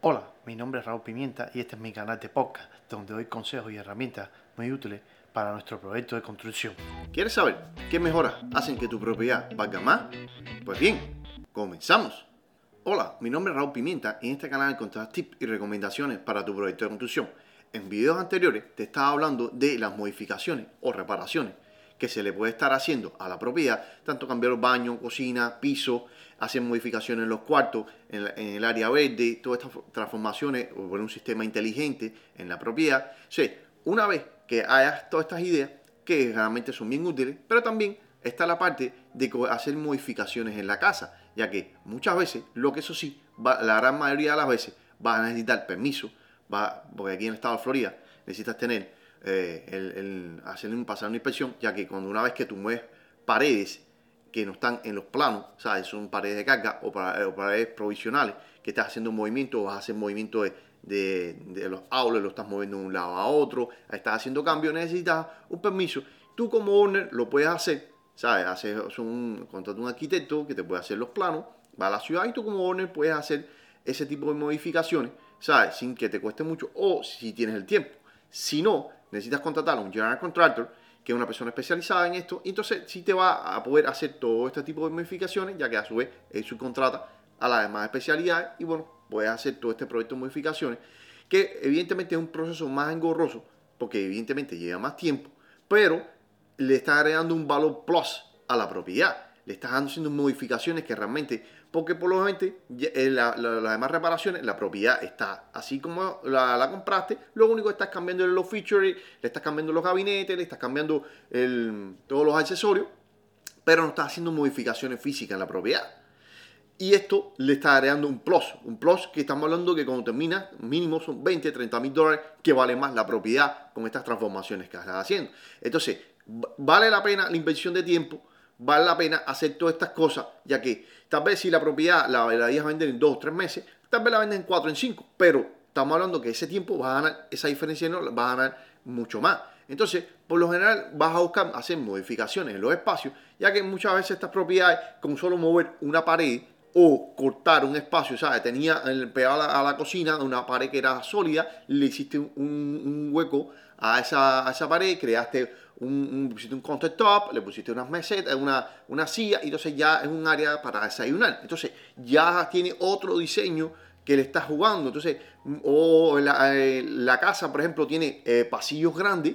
Hola, mi nombre es Raúl Pimienta y este es mi canal de podcast donde doy consejos y herramientas muy útiles para nuestro proyecto de construcción. ¿Quieres saber qué mejoras hacen que tu propiedad valga más? Pues bien, comenzamos. Hola, mi nombre es Raúl Pimienta y en este canal encontrarás tips y recomendaciones para tu proyecto de construcción. En videos anteriores te estaba hablando de las modificaciones o reparaciones que se le puede estar haciendo a la propiedad, tanto cambiar los baños, cocina, piso, hacer modificaciones en los cuartos, en, el área verde, todas estas transformaciones o poner un sistema inteligente en la propiedad. O una vez que hayas todas estas ideas, que realmente son bien útiles, pero también está la parte de hacer modificaciones en la casa, ya que muchas veces, lo que eso sí, la gran mayoría de las veces, vas a necesitar permiso, va, porque aquí en el estado de Florida necesitas tener eh, el, hacer un, pasar una inspección, ya que cuando una vez que tú mueves paredes que no están en los planos, ¿sabes? son paredes de carga o, paredes provisionales, que estás haciendo un movimiento, vas a hacer movimiento de, de, los aules, lo estás moviendo de un lado a otro, estás haciendo cambio, necesitas un permiso. Tú como owner lo puedes hacer, ¿sabes? Haces un, contrato un arquitecto que te puede hacer los planos, va a la ciudad y tú como owner puedes hacer ese tipo de modificaciones, ¿sabes? Sin que te cueste mucho o si tienes el tiempo. Si no, necesitas contratar a un general contractor, que es una persona especializada en esto, y entonces sí te va a poder hacer todo este tipo de modificaciones, ya que a su vez él subcontrata a las demás especialidades y bueno, puedes hacer todo este proyecto de modificaciones, que evidentemente es un proceso más engorroso, porque evidentemente lleva más tiempo, pero le está agregando un valor plus a la propiedad le estás haciendo modificaciones que realmente, porque por lo menos eh, las demás reparaciones, la propiedad está así como la, compraste, lo único que estás cambiando los features, le estás cambiando los gabinetes, le estás cambiando todos los accesorios, pero no estás haciendo modificaciones físicas en la propiedad. Y esto le está agregando un plus, un plus que estamos hablando que cuando termina, mínimo son 20, 30 mil dólares, que vale más la propiedad con estas transformaciones que estás haciendo. Entonces, vale la pena la inversión de tiempo, vale la pena hacer todas estas cosas, ya que tal vez si la propiedad la, la a vender en dos o tres meses, tal vez la venden en cuatro o en cinco, pero estamos hablando que ese tiempo va a ganar, esa diferencia no va a ganar mucho más. Entonces, por lo general, vas a buscar hacer modificaciones en los espacios, ya que muchas veces estas propiedades, con solo mover una pared o cortar un espacio, ¿sabes? Tenía pegado a la, cocina una pared que era sólida, le hiciste un, hueco a esa, a esa pared, creaste un, un, un countertop, le pusiste unas mesetas, una, una silla, y entonces ya es un área para desayunar. Entonces ya tiene otro diseño que le está jugando. Entonces, o la, eh, la casa, por ejemplo, tiene eh, pasillos grandes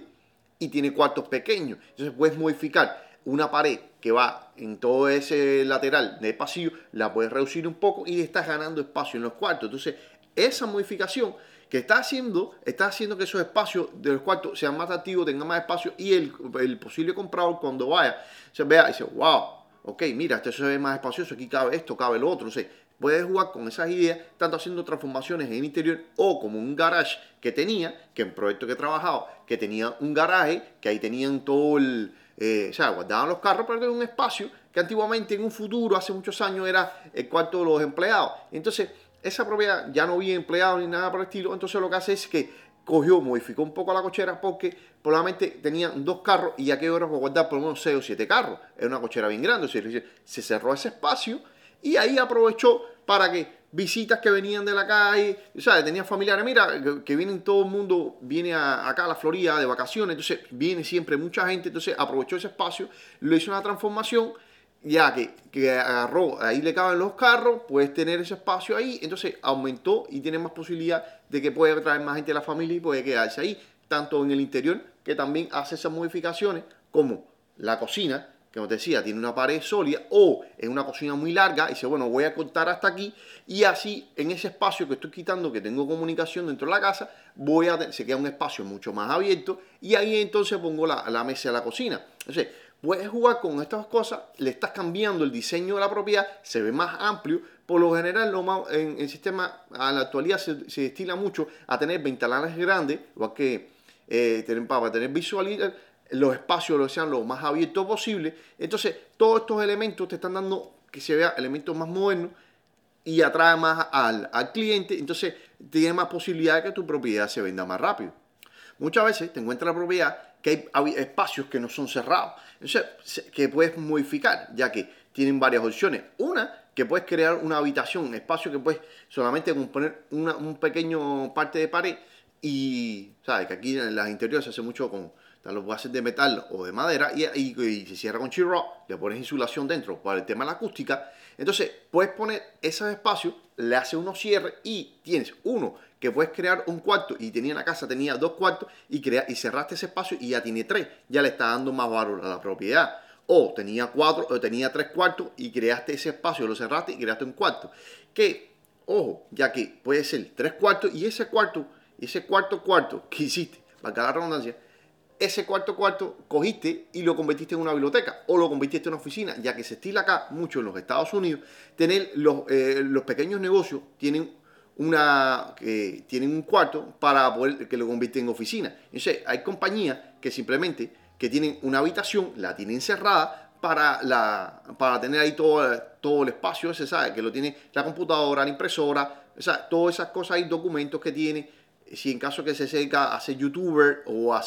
y tiene cuartos pequeños. Entonces puedes modificar una pared que va en todo ese lateral del pasillo, la puedes reducir un poco y estás ganando espacio en los cuartos. Entonces, esa modificación que está haciendo, está haciendo que esos espacios de los cuartos sean más activos, tengan más espacio y el, posible comprador cuando vaya se vea y dice, wow, ok, mira, este se ve más espacioso, aquí cabe esto, cabe lo otro. O sea, puedes jugar con esas ideas, tanto haciendo transformaciones en el interior o como un garage que tenía, que en proyecto que he trabajado, que tenía un garaje, que ahí tenían todo el, eh, o sea, guardaban los carros, pero era un espacio que antiguamente en un futuro, hace muchos años, era el cuarto de los empleados. Entonces, esa propiedad ya no había empleado ni nada por el estilo, entonces lo que hace es que cogió, modificó un poco la cochera porque probablemente tenían dos carros y ya que ahora para guardar por lo menos 6 o 7 carros. Era una cochera bien grande, se cerró ese espacio y ahí aprovechó para que visitas que venían de la calle, sea, tenía familiares, mira, que, vienen todo el mundo, viene acá a la Florida de vacaciones, entonces viene siempre mucha gente, entonces aprovechó ese espacio, lo hizo una transformación ya que, que, agarró, ahí le caben los carros, puedes tener ese espacio ahí, entonces aumentó y tiene más posibilidad de que puede traer más gente a la familia y puede quedarse ahí, tanto en el interior, que también hace esas modificaciones, como la cocina, que como te decía, tiene una pared sólida, o en una cocina muy larga, y dice, bueno, voy a cortar hasta aquí, y así en ese espacio que estoy quitando, que tengo comunicación dentro de la casa, voy a se queda un espacio mucho más abierto, y ahí entonces pongo la, la mesa de la cocina. Entonces, puedes jugar con estas cosas, le estás cambiando el diseño de la propiedad, se ve más amplio. Por lo general, en el sistema, a la actualidad se, destila mucho a tener ventanales grandes, o que eh, tener, para tener visualidad, los espacios lo sean lo más abiertos posible. Entonces, todos estos elementos te están dando que se vea elementos más modernos y atrae más al, al cliente. Entonces, tiene más posibilidad de que tu propiedad se venda más rápido. Muchas veces te encuentras la propiedad que hay espacios que no son cerrados, que puedes modificar, ya que tienen varias opciones. Una, que puedes crear una habitación, un espacio que puedes solamente poner una, un pequeño parte de pared y, ¿sabes? Que aquí en las interiores se hace mucho con los bases de metal o de madera y, y, se cierra con chirro, le pones insulación dentro para el tema de la acústica. Entonces, puedes poner esos espacios, le haces unos cierres y tienes uno que puedes crear un cuarto y tenía la casa, tenía dos cuartos y, crea, y cerraste ese espacio y ya tiene tres, ya le está dando más valor a la propiedad. O tenía cuatro, o tenía tres cuartos y creaste ese espacio, lo cerraste y creaste un cuarto. Que, ojo, ya que puede ser tres cuartos y ese cuarto, ese cuarto cuarto que hiciste, para la redundancia, ese cuarto cuarto cogiste y lo convertiste en una biblioteca o lo convertiste en una oficina, ya que se estila acá mucho en los Estados Unidos, tener los, eh, los pequeños negocios tienen una que tienen un cuarto para poder que lo convierten en oficina. Entonces, hay compañías que simplemente que tienen una habitación, la tienen cerrada para, la, para tener ahí todo, todo el espacio ese, ¿sabe? Que lo tiene la computadora, la impresora, o sea, todas esas cosas y documentos que tiene. Si en caso que se seca a ser youtuber o a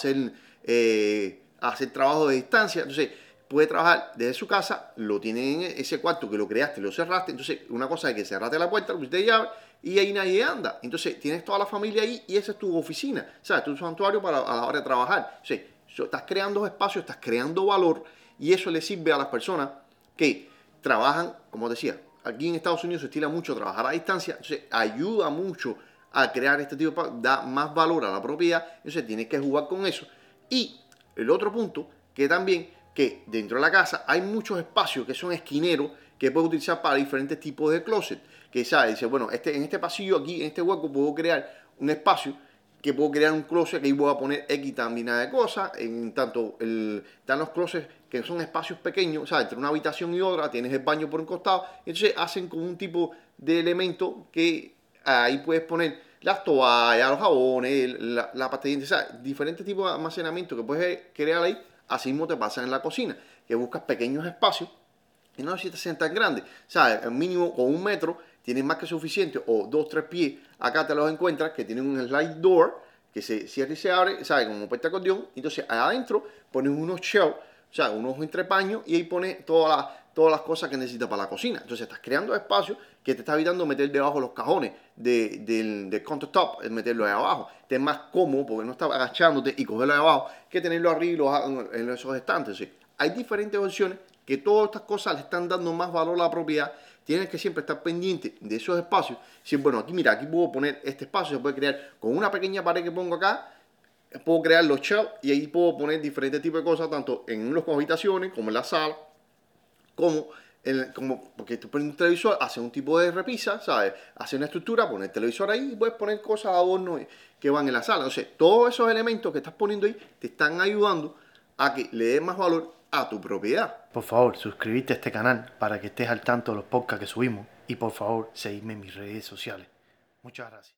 eh, hacer trabajo de distancia, entonces puede trabajar desde su casa, lo tiene en ese cuarto que lo creaste, lo cerraste, entonces una cosa es que cerraste la puerta, lo pusiste llave y ahí nadie anda. Entonces tienes toda la familia ahí y esa es tu oficina, o sea, tu santuario para a la hora de trabajar. O estás creando espacios, estás creando valor y eso le sirve a las personas que trabajan, como decía, aquí en Estados Unidos se estila mucho trabajar a distancia, entonces ayuda mucho a crear este tipo de da más valor a la propiedad, entonces tienes que jugar con eso. Y el otro punto, que también que dentro de la casa hay muchos espacios que son esquineros que puedes utilizar para diferentes tipos de closet. Que sabes, dice, bueno, este, en este pasillo aquí, en este hueco, puedo crear un espacio que puedo crear un closet que ahí voy a poner X también de cosas. En tanto, el, están los closets que son espacios pequeños, o sea, entre una habitación y otra, tienes el baño por un costado. Entonces hacen como un tipo de elemento que ahí puedes poner las toallas, los jabones, la, la o sea, diferentes tipos de almacenamiento que puedes crear ahí Así mismo te pasa en la cocina, que buscas pequeños espacios y no necesitas ser tan grande. ¿Sabes? El mínimo con un metro tienes más que suficiente, o dos, tres pies, acá te los encuentras que tienen un slide door que se cierra y se abre, ¿sabes? Como puerta acordeón. Entonces adentro pones unos shelves, o sea, unos entrepaños y ahí pones todas las todas las cosas que necesitas para la cocina. Entonces estás creando espacio que te está evitando meter debajo los cajones de, del, del countertop, meterlo ahí abajo. Te es más cómodo porque no estás agachándote y cogerlo ahí abajo que tenerlo arriba en esos estantes. hay diferentes opciones que todas estas cosas le están dando más valor a la propiedad. Tienes que siempre estar pendiente de esos espacios. Si, bueno, aquí mira, aquí puedo poner este espacio, se puede crear con una pequeña pared que pongo acá, puedo crear los shelves y ahí puedo poner diferentes tipos de cosas, tanto en las habitaciones como en la sala como, como porque tú pones un televisor, hace un tipo de repisa, ¿sabes? Hace una estructura, pones el televisor ahí y puedes poner cosas a adorno que van en la sala. Entonces, todos esos elementos que estás poniendo ahí te están ayudando a que le des más valor a tu propiedad. Por favor, suscríbete a este canal para que estés al tanto de los podcasts que subimos y por favor, seguidme en mis redes sociales. Muchas gracias.